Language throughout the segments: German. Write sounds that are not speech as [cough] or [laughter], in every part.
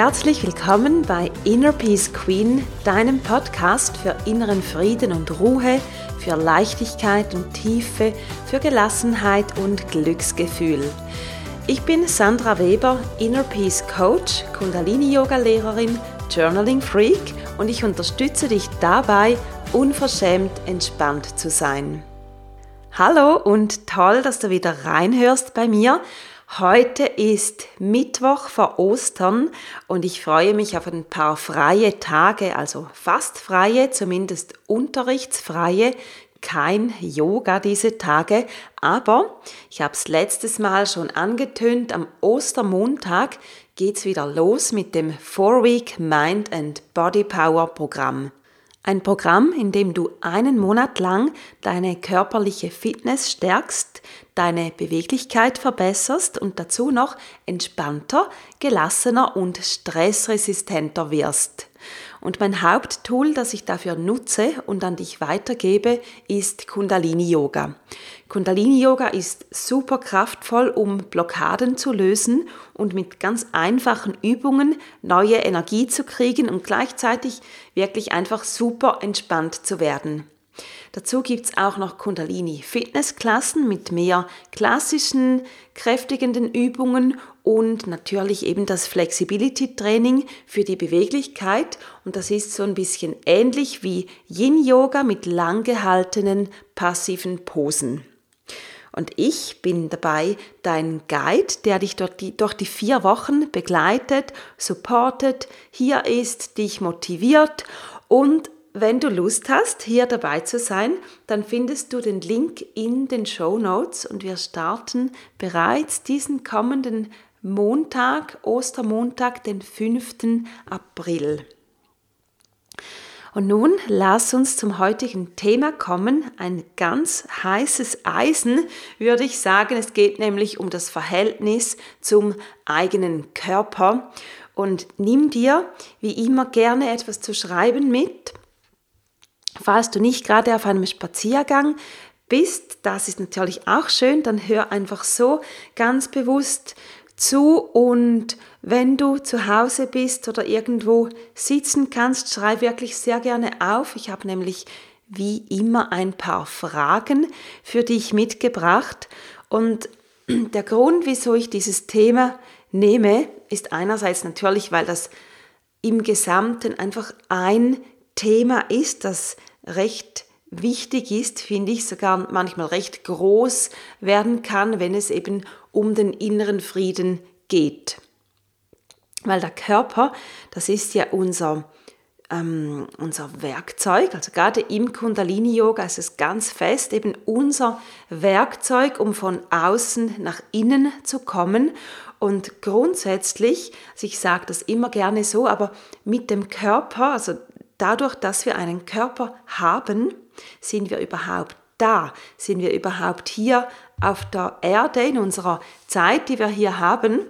Herzlich willkommen bei Inner Peace Queen, deinem Podcast für inneren Frieden und Ruhe, für Leichtigkeit und Tiefe, für Gelassenheit und Glücksgefühl. Ich bin Sandra Weber, Inner Peace Coach, Kundalini Yoga Lehrerin, Journaling Freak und ich unterstütze dich dabei, unverschämt entspannt zu sein. Hallo und toll, dass du wieder reinhörst bei mir. Heute ist Mittwoch vor Ostern und ich freue mich auf ein paar freie Tage, also fast freie, zumindest unterrichtsfreie, kein Yoga diese Tage, aber ich habe es letztes Mal schon angetönt, am Ostermontag geht's wieder los mit dem Four Week Mind and Body Power Programm. Ein Programm, in dem du einen Monat lang deine körperliche Fitness stärkst, deine Beweglichkeit verbesserst und dazu noch entspannter, gelassener und stressresistenter wirst. Und mein Haupttool, das ich dafür nutze und an dich weitergebe, ist Kundalini Yoga. Kundalini Yoga ist super kraftvoll, um Blockaden zu lösen und mit ganz einfachen Übungen neue Energie zu kriegen und gleichzeitig wirklich einfach super entspannt zu werden. Dazu gibt es auch noch Kundalini Fitnessklassen mit mehr klassischen, kräftigenden Übungen und natürlich eben das Flexibility Training für die Beweglichkeit und das ist so ein bisschen ähnlich wie Yin Yoga mit lang gehaltenen passiven Posen. Und ich bin dabei dein Guide, der dich durch die, durch die vier Wochen begleitet, supportet, hier ist, dich motiviert und wenn du Lust hast, hier dabei zu sein, dann findest du den Link in den Show Notes und wir starten bereits diesen kommenden Montag, Ostermontag, den 5. April. Und nun lass uns zum heutigen Thema kommen. Ein ganz heißes Eisen, würde ich sagen. Es geht nämlich um das Verhältnis zum eigenen Körper. Und nimm dir wie immer gerne etwas zu schreiben mit. Falls du nicht gerade auf einem Spaziergang bist, das ist natürlich auch schön, dann hör einfach so ganz bewusst zu und wenn du zu Hause bist oder irgendwo sitzen kannst, schreib wirklich sehr gerne auf. Ich habe nämlich wie immer ein paar Fragen für dich mitgebracht und [clears throat] der Grund, wieso ich dieses Thema nehme, ist einerseits natürlich, weil das im Gesamten einfach ein Thema ist, das recht wichtig ist, finde ich, sogar manchmal recht groß werden kann, wenn es eben um den inneren Frieden geht. Weil der Körper, das ist ja unser, ähm, unser Werkzeug, also gerade im Kundalini-Yoga ist es ganz fest, eben unser Werkzeug, um von außen nach innen zu kommen. Und grundsätzlich, also ich sage das immer gerne so, aber mit dem Körper, also dadurch, dass wir einen Körper haben, sind wir überhaupt da, sind wir überhaupt hier auf der Erde in unserer Zeit, die wir hier haben.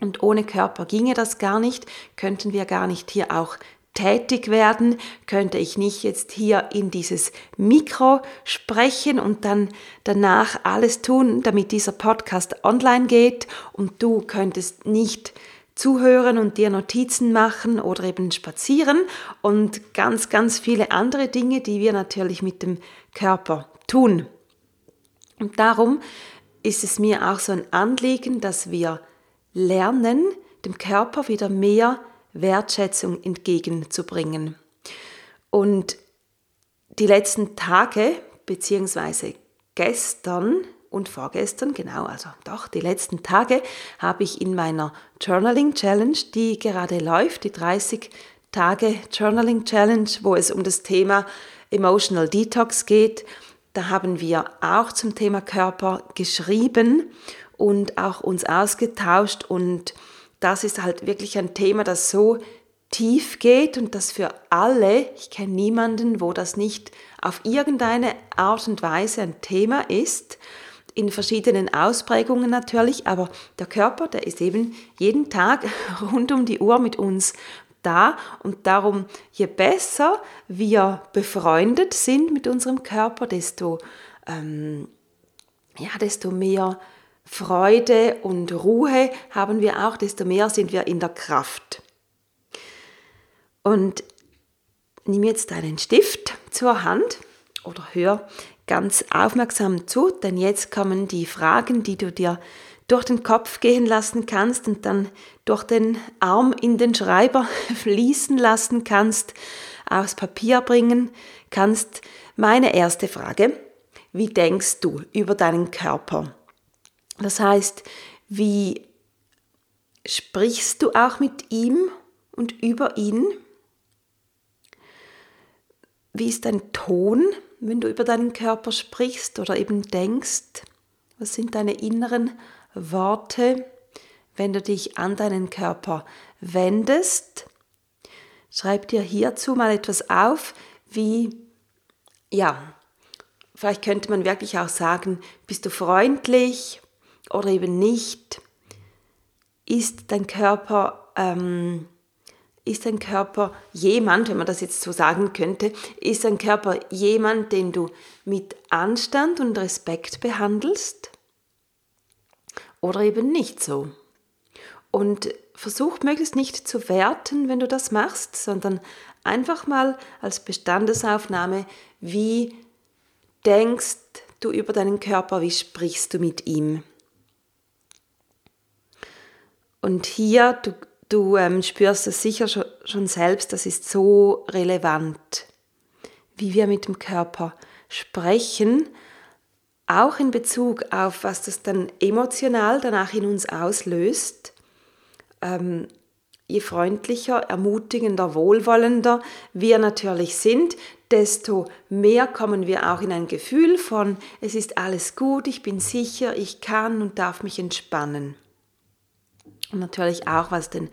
Und ohne Körper ginge das gar nicht, könnten wir gar nicht hier auch tätig werden, könnte ich nicht jetzt hier in dieses Mikro sprechen und dann danach alles tun, damit dieser Podcast online geht? Und du könntest nicht zuhören und dir Notizen machen oder eben spazieren und ganz, ganz viele andere Dinge, die wir natürlich mit dem Körper tun. Und darum ist es mir auch so ein Anliegen, dass wir lernen, dem Körper wieder mehr Wertschätzung entgegenzubringen. Und die letzten Tage, beziehungsweise gestern, und vorgestern, genau, also doch, die letzten Tage habe ich in meiner Journaling Challenge, die gerade läuft, die 30 Tage Journaling Challenge, wo es um das Thema Emotional Detox geht, da haben wir auch zum Thema Körper geschrieben und auch uns ausgetauscht. Und das ist halt wirklich ein Thema, das so tief geht und das für alle, ich kenne niemanden, wo das nicht auf irgendeine Art und Weise ein Thema ist in verschiedenen Ausprägungen natürlich, aber der Körper, der ist eben jeden Tag [laughs] rund um die Uhr mit uns da und darum, je besser wir befreundet sind mit unserem Körper, desto, ähm, ja, desto mehr Freude und Ruhe haben wir auch, desto mehr sind wir in der Kraft. Und nimm jetzt deinen Stift zur Hand oder hör ganz aufmerksam zu, denn jetzt kommen die Fragen, die du dir durch den Kopf gehen lassen kannst und dann durch den Arm in den Schreiber [laughs] fließen lassen kannst, aufs Papier bringen kannst. Meine erste Frage, wie denkst du über deinen Körper? Das heißt, wie sprichst du auch mit ihm und über ihn? Wie ist dein Ton, wenn du über deinen Körper sprichst oder eben denkst? Was sind deine inneren Worte, wenn du dich an deinen Körper wendest? Schreib dir hierzu mal etwas auf, wie, ja, vielleicht könnte man wirklich auch sagen, bist du freundlich oder eben nicht? Ist dein Körper ähm, ist dein Körper jemand, wenn man das jetzt so sagen könnte, ist dein Körper jemand, den du mit Anstand und Respekt behandelst? Oder eben nicht so? Und versuch möglichst nicht zu werten, wenn du das machst, sondern einfach mal als Bestandesaufnahme, wie denkst du über deinen Körper, wie sprichst du mit ihm? Und hier, du Du ähm, spürst es sicher schon, selbst, das ist so relevant, wie wir mit dem Körper sprechen, auch in Bezug auf, was das dann emotional danach in uns auslöst. Ähm, je freundlicher, ermutigender, wohlwollender wir natürlich sind, desto mehr kommen wir auch in ein Gefühl von, es ist alles gut, ich bin sicher, ich kann und darf mich entspannen. Und natürlich auch was den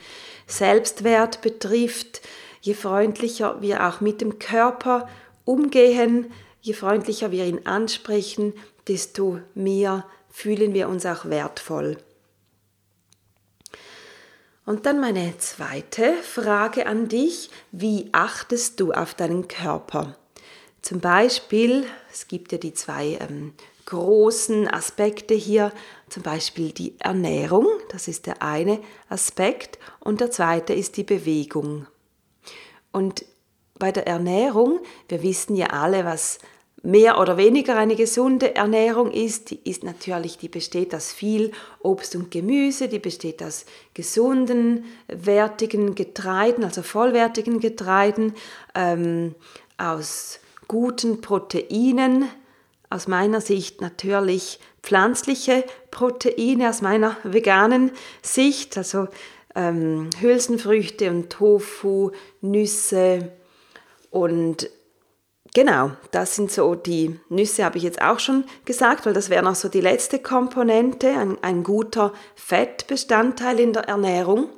Selbstwert betrifft, je freundlicher wir auch mit dem Körper umgehen, je freundlicher wir ihn ansprechen, desto mehr fühlen wir uns auch wertvoll. Und dann meine zweite Frage an dich, wie achtest du auf deinen Körper? Zum Beispiel, es gibt ja die zwei ähm, großen Aspekte hier, zum Beispiel die Ernährung, das ist der eine Aspekt, und der zweite ist die Bewegung. Und bei der Ernährung, wir wissen ja alle, was mehr oder weniger eine gesunde Ernährung ist, die ist natürlich, die besteht aus viel Obst und Gemüse, die besteht aus gesunden, wertigen Getreiden, also vollwertigen Getreiden, ähm, aus guten Proteinen, aus meiner Sicht natürlich pflanzliche Proteine, aus meiner veganen Sicht, also ähm, Hülsenfrüchte und Tofu, Nüsse und genau, das sind so die Nüsse, habe ich jetzt auch schon gesagt, weil das wäre noch so die letzte Komponente, ein, ein guter Fettbestandteil in der Ernährung.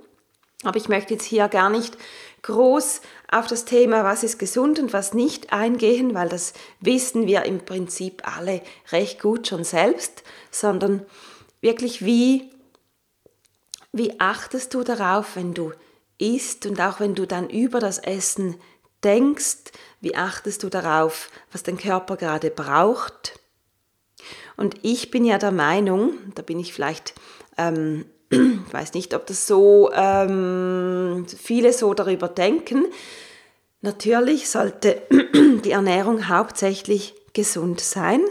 Aber ich möchte jetzt hier gar nicht groß auf das Thema, was ist gesund und was nicht eingehen, weil das wissen wir im Prinzip alle recht gut schon selbst, sondern wirklich, wie, wie achtest du darauf, wenn du isst und auch wenn du dann über das Essen denkst, wie achtest du darauf, was dein Körper gerade braucht? Und ich bin ja der Meinung, da bin ich vielleicht ähm, [clears throat] ich weiß nicht, ob das so ähm, viele so darüber denken, Natürlich sollte [clears throat] die Ernährung hauptsächlich gesund sein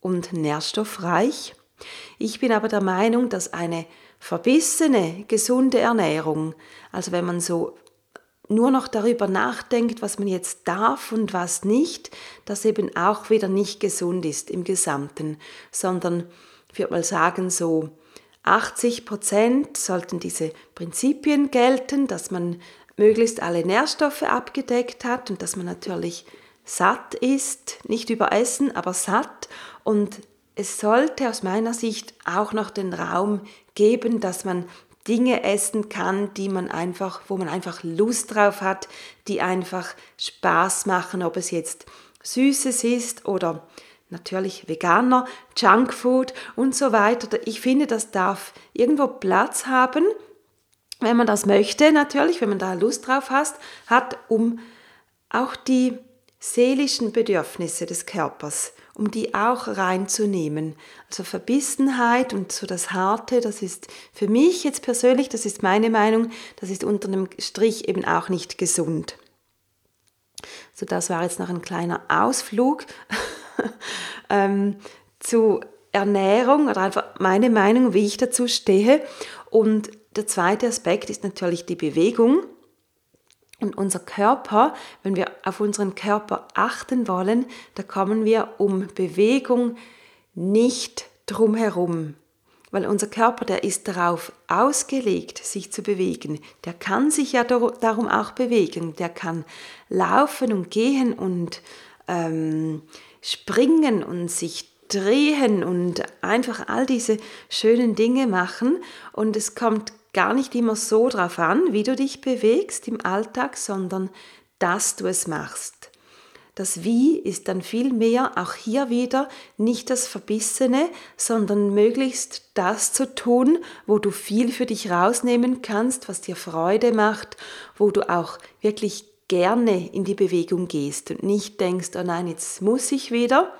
und nährstoffreich. Ich bin aber der Meinung, dass eine verbissene, gesunde Ernährung, also wenn man so nur noch darüber nachdenkt, was man jetzt darf und was nicht, das eben auch wieder nicht gesund ist im Gesamten, sondern ich würde mal sagen, so 80 Prozent sollten diese Prinzipien gelten, dass man möglichst alle Nährstoffe abgedeckt hat und dass man natürlich satt ist, nicht überessen, aber satt. Und es sollte aus meiner Sicht auch noch den Raum geben, dass man Dinge essen kann, die man einfach, wo man einfach Lust drauf hat, die einfach Spaß machen, ob es jetzt Süßes ist oder natürlich veganer, Junkfood und so weiter. Ich finde, das darf irgendwo Platz haben wenn man das möchte, natürlich, wenn man da Lust drauf hat, hat, um auch die seelischen Bedürfnisse des Körpers, um die auch reinzunehmen. Also Verbissenheit und so das Harte, das ist für mich jetzt persönlich, das ist meine Meinung, das ist unter einem Strich eben auch nicht gesund. So, das war jetzt noch ein kleiner Ausflug [laughs] ähm, zu Ernährung oder einfach meine Meinung, wie ich dazu stehe. Und der zweite Aspekt ist natürlich die Bewegung. Und unser Körper, wenn wir auf unseren Körper achten wollen, da kommen wir um Bewegung nicht drum herum. Weil unser Körper, der ist darauf ausgelegt, sich zu bewegen. Der kann sich ja darum auch bewegen. Der kann laufen und gehen und ähm, springen und sich drehen und einfach all diese schönen Dinge machen. Und es kommt gar nicht immer so drauf an, wie du dich bewegst im Alltag, sondern dass du es machst. Das Wie ist dann viel mehr auch hier wieder nicht das Verbissene, sondern möglichst das zu tun, wo du viel für dich rausnehmen kannst, was dir Freude macht, wo du auch wirklich gerne in die Bewegung gehst und nicht denkst, oh nein, jetzt muss ich wieder,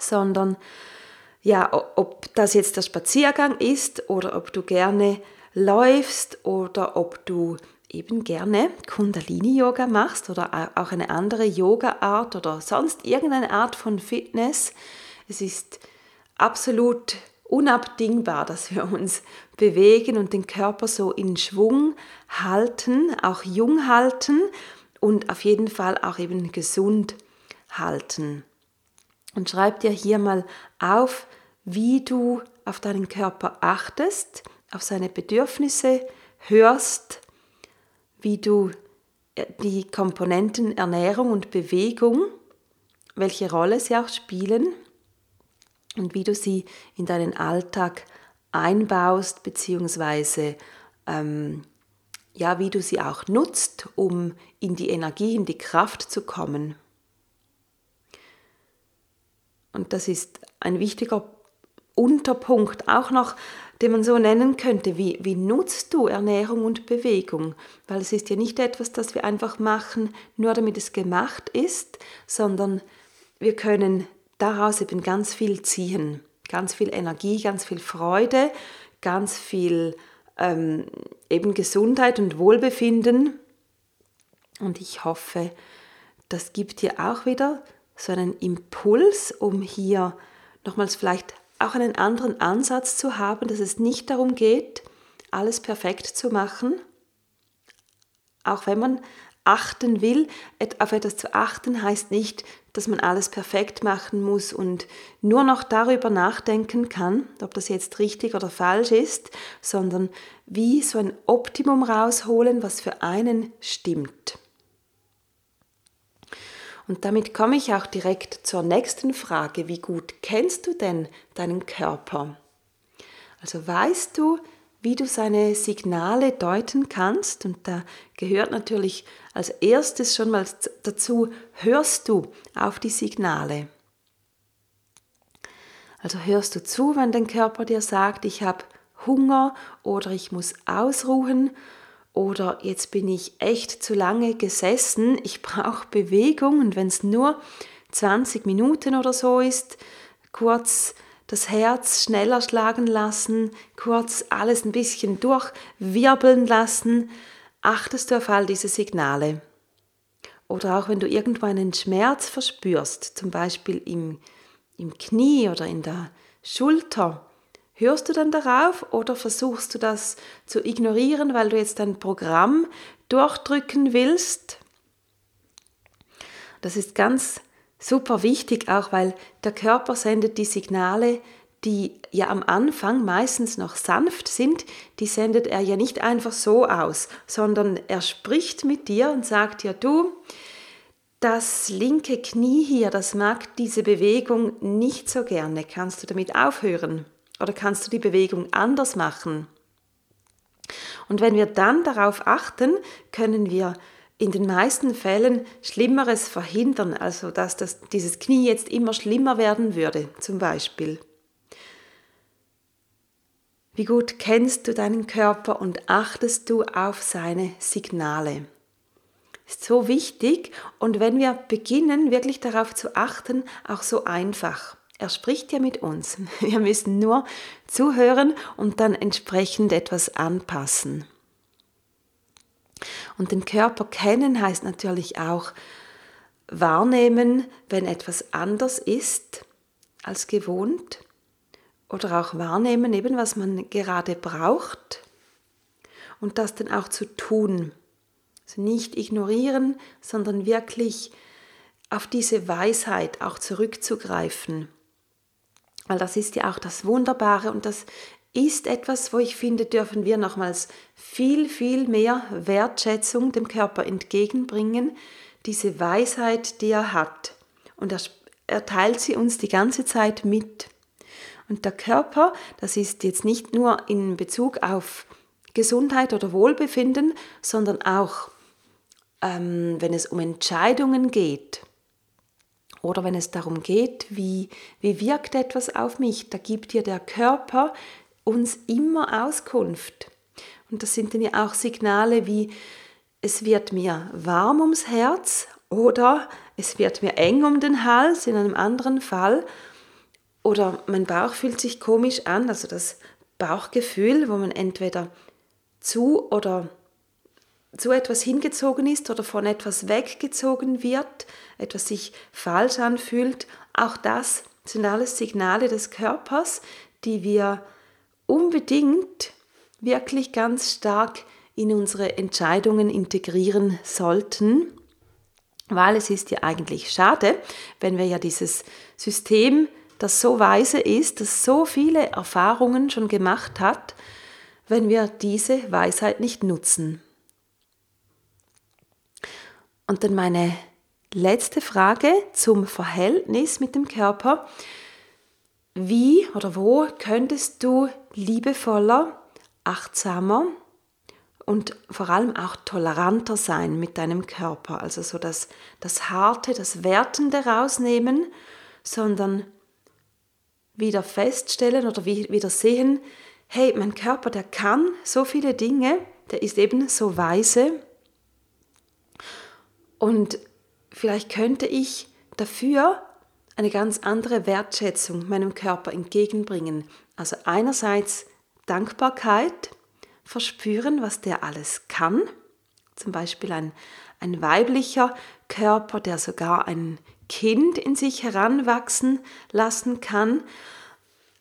sondern ja, ob das jetzt der Spaziergang ist oder ob du gerne läufst oder ob du eben gerne Kundalini-Yoga machst oder auch eine andere Yoga-Art oder sonst irgendeine Art von Fitness. Es ist absolut unabdingbar, dass wir uns bewegen und den Körper so in Schwung halten, auch jung halten und auf jeden Fall auch eben gesund halten. Und schreib dir hier mal auf, wie du auf deinen Körper achtest, auf seine Bedürfnisse hörst, wie du äh, die Komponenten Ernährung und Bewegung, welche Rolle sie auch spielen und wie du sie in deinen Alltag einbaust, beziehungsweise ähm, ja, wie du sie auch nutzt, um in die Energie, in die Kraft zu kommen. Und das ist ein wichtiger Unterpunkt auch noch, den man so nennen könnte, wie, wie nutzt du Ernährung und Bewegung? Weil es ist ja nicht etwas, das wir einfach machen, nur damit es gemacht ist, sondern wir können daraus eben ganz viel ziehen. Ganz viel Energie, ganz viel Freude, ganz viel ähm, eben Gesundheit und Wohlbefinden. Und ich hoffe, das gibt dir auch wieder so einen Impuls, um hier nochmals vielleicht auch einen anderen Ansatz zu haben, dass es nicht darum geht, alles perfekt zu machen, auch wenn man achten will. Auf etwas zu achten heißt nicht, dass man alles perfekt machen muss und nur noch darüber nachdenken kann, ob das jetzt richtig oder falsch ist, sondern wie so ein Optimum rausholen, was für einen stimmt. Und damit komme ich auch direkt zur nächsten Frage. Wie gut kennst du denn deinen Körper? Also weißt du, wie du seine Signale deuten kannst? Und da gehört natürlich als erstes schon mal dazu, hörst du auf die Signale? Also hörst du zu, wenn dein Körper dir sagt, ich habe Hunger oder ich muss ausruhen oder jetzt bin ich echt zu lange gesessen, ich brauche Bewegung und wenn es nur 20 Minuten oder so ist, kurz das Herz schneller schlagen lassen, kurz alles ein bisschen durchwirbeln lassen, achtest du auf all diese Signale. Oder auch wenn du irgendwo einen Schmerz verspürst, zum Beispiel im, im Knie oder in der Schulter, Hörst du dann darauf oder versuchst du das zu ignorieren, weil du jetzt dein Programm durchdrücken willst? Das ist ganz super wichtig, auch weil der Körper sendet die Signale, die ja am Anfang meistens noch sanft sind, die sendet er ja nicht einfach so aus, sondern er spricht mit dir und sagt ja du, das linke Knie hier, das mag diese Bewegung nicht so gerne, kannst du damit aufhören? Oder kannst du die Bewegung anders machen? Und wenn wir dann darauf achten, können wir in den meisten Fällen Schlimmeres verhindern, also dass das, dieses Knie jetzt immer schlimmer werden würde, zum Beispiel. Wie gut kennst du deinen Körper und achtest du auf seine Signale? ist so wichtig und wenn wir beginnen, wirklich darauf zu achten, auch so einfach. Er spricht ja mit uns. [laughs] Wir müssen nur zuhören und dann entsprechend etwas anpassen. Und den Körper kennen heißt natürlich auch wahrnehmen, wenn etwas anders ist als gewohnt. Oder auch wahrnehmen, eben was man gerade braucht. Und das dann auch zu tun. Also nicht ignorieren, sondern wirklich auf diese Weisheit auch zurückzugreifen. Weil das ist ja auch das Wunderbare und das ist etwas, wo ich finde, dürfen wir nochmals viel, viel mehr Wertschätzung dem Körper entgegenbringen, diese Weisheit, die er hat. Und er, er teilt sie uns die ganze Zeit mit. Und der Körper, das ist jetzt nicht nur in Bezug auf Gesundheit oder Wohlbefinden, sondern auch, ähm, wenn es um Entscheidungen geht oder wenn es darum geht, wie, wie wirkt etwas auf mich, da gibt dir der Körper uns immer Auskunft. Und das sind dann ja auch Signale wie, es wird mir warm ums Herz oder es wird mir eng um den Hals in einem anderen Fall oder mein Bauch fühlt sich komisch an, also das Bauchgefühl, wo man entweder zu oder zu etwas hingezogen ist oder von etwas weggezogen wird, etwas sich falsch anfühlt, auch das sind alles Signale des Körpers, die wir unbedingt wirklich ganz stark in unsere Entscheidungen integrieren sollten, weil es ist ja eigentlich schade, wenn wir ja dieses System, das so weise ist, das so viele Erfahrungen schon gemacht hat, wenn wir diese Weisheit nicht nutzen. Und dann meine letzte Frage zum Verhältnis mit dem Körper. Wie oder wo könntest du liebevoller, achtsamer und vor allem auch toleranter sein mit deinem Körper? Also so das, das Harte, das Wertende rausnehmen, sondern wieder feststellen oder wieder sehen, hey, mein Körper, der kann so viele Dinge, der ist eben so weise. Und vielleicht könnte ich dafür eine ganz andere Wertschätzung meinem Körper entgegenbringen. Also einerseits Dankbarkeit, verspüren, was der alles kann. Zum Beispiel ein, ein weiblicher Körper, der sogar ein Kind in sich heranwachsen lassen kann.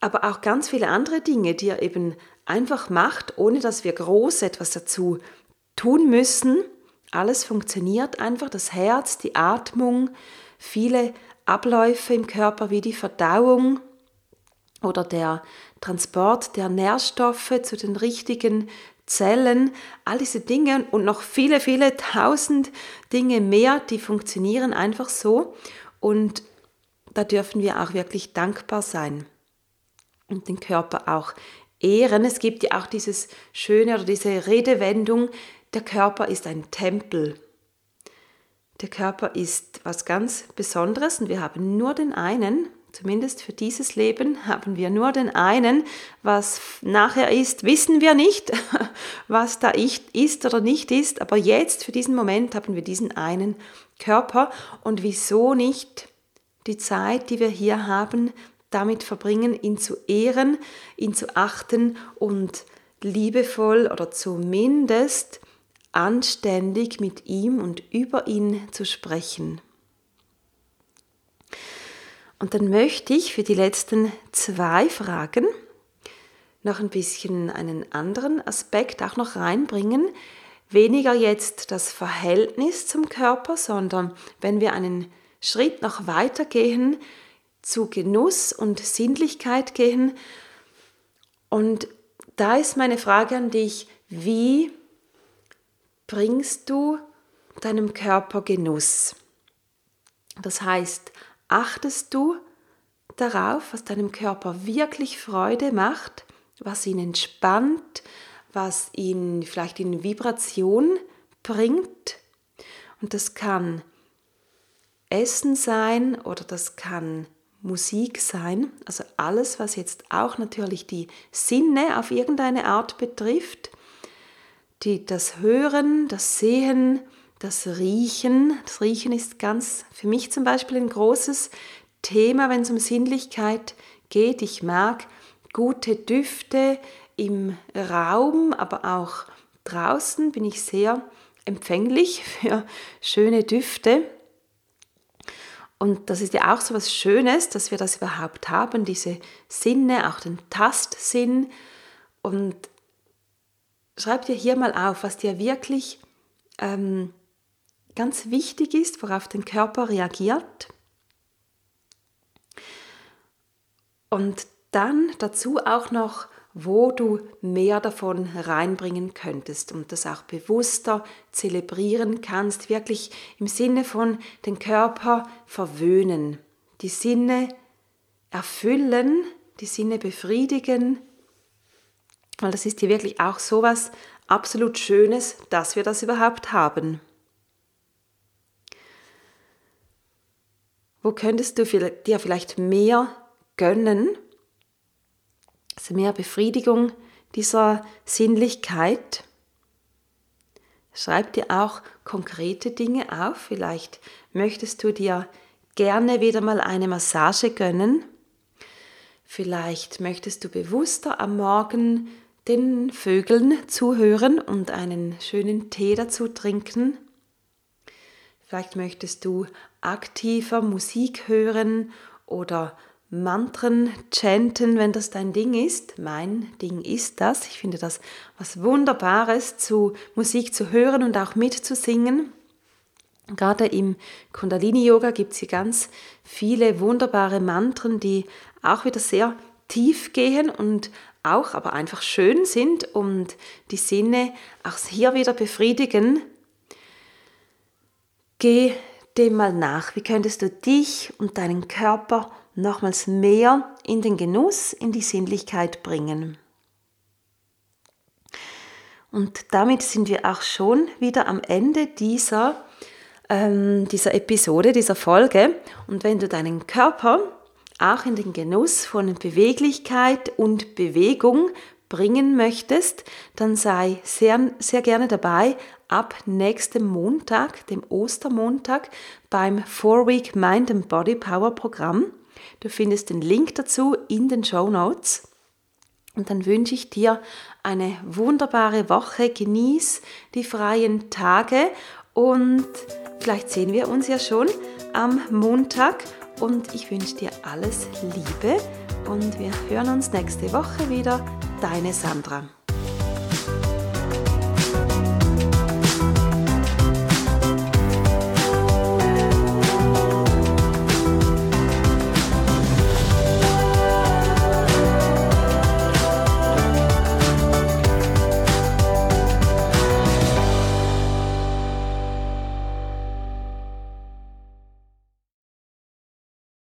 Aber auch ganz viele andere Dinge, die er eben einfach macht, ohne dass wir groß etwas dazu tun müssen. Alles funktioniert einfach, das Herz, die Atmung, viele Abläufe im Körper wie die Verdauung oder der Transport der Nährstoffe zu den richtigen Zellen, all diese Dinge und noch viele, viele tausend Dinge mehr, die funktionieren einfach so. Und da dürfen wir auch wirklich dankbar sein und den Körper auch ehren. Es gibt ja auch dieses schöne oder diese Redewendung, der Körper ist ein Tempel. Der Körper ist was ganz Besonderes und wir haben nur den einen, zumindest für dieses Leben haben wir nur den einen. Was nachher ist, wissen wir nicht, [laughs] was da ist oder nicht ist, aber jetzt für diesen Moment haben wir diesen einen Körper und wieso nicht die Zeit, die wir hier haben, damit verbringen, ihn zu ehren, ihn zu achten und liebevoll oder zumindest anständig mit ihm und über ihn zu sprechen. Und dann möchte ich für die letzten zwei Fragen noch ein bisschen einen anderen Aspekt auch noch reinbringen. Weniger jetzt das Verhältnis zum Körper, sondern wenn wir einen Schritt noch weiter gehen, zu Genuss und Sinnlichkeit gehen. Und da ist meine Frage an dich, wie bringst du deinem Körper Genuss. Das heißt, achtest du darauf, was deinem Körper wirklich Freude macht, was ihn entspannt, was ihn vielleicht in Vibration bringt. Und das kann Essen sein oder das kann Musik sein, also alles, was jetzt auch natürlich die Sinne auf irgendeine Art betrifft die, das Hören, das Sehen, das Riechen. Das Riechen ist ganz für mich zum Beispiel ein großes Thema, wenn es um Sinnlichkeit geht. Ich mag gute Düfte im Raum, aber auch draußen bin ich sehr empfänglich [laughs] für schöne Düfte. Und das ist ja auch so was Schönes, dass wir das überhaupt haben, diese Sinne, auch den Tastsinn. Und schreib dir hier mal auf, was dir wirklich ähm, ganz wichtig ist, worauf dein Körper reagiert. Und dann dazu auch noch wo du mehr davon reinbringen könntest und das auch bewusster zelebrieren kannst, wirklich im Sinne von den Körper verwöhnen, die Sinne erfüllen, die Sinne befriedigen, weil das ist hier wirklich auch so was absolut Schönes, dass wir das überhaupt haben. Wo könntest du dir vielleicht mehr gönnen? also mehr Befriedigung dieser Sinnlichkeit. Schreib dir auch konkrete Dinge auf. Vielleicht möchtest du dir gerne wieder mal eine Massage gönnen. Vielleicht möchtest du bewusster am Morgen den Vögeln zuhören und einen schönen Tee dazu trinken. Vielleicht möchtest du aktiver Musik hören oder Mantren chanten, wenn das dein Ding ist. Mein Ding ist das. Ich finde das was Wunderbares, zu Musik zu hören und auch mitzusingen. Gerade im Kundalini-Yoga gibt es hier ganz viele wunderbare Mantren, die auch wieder sehr tief gehen und auch aber einfach schön sind und die Sinne auch hier wieder befriedigen. Geh dem mal nach. Wie könntest du dich und deinen Körper nochmals mehr in den Genuss, in die Sinnlichkeit bringen. Und damit sind wir auch schon wieder am Ende dieser, ähm, dieser Episode, dieser Folge. Und wenn du deinen Körper auch in den Genuss von Beweglichkeit und Bewegung bringen möchtest, dann sei sehr, sehr gerne dabei ab nächstem Montag, dem Ostermontag, beim Four Week Mind and Body Power Programm. Du findest den Link dazu in den Show Notes. Und dann wünsche ich dir eine wunderbare Woche. Genieß die freien Tage und vielleicht sehen wir uns ja schon am Montag. Und ich wünsche dir alles Liebe und wir hören uns nächste Woche wieder. Deine Sandra.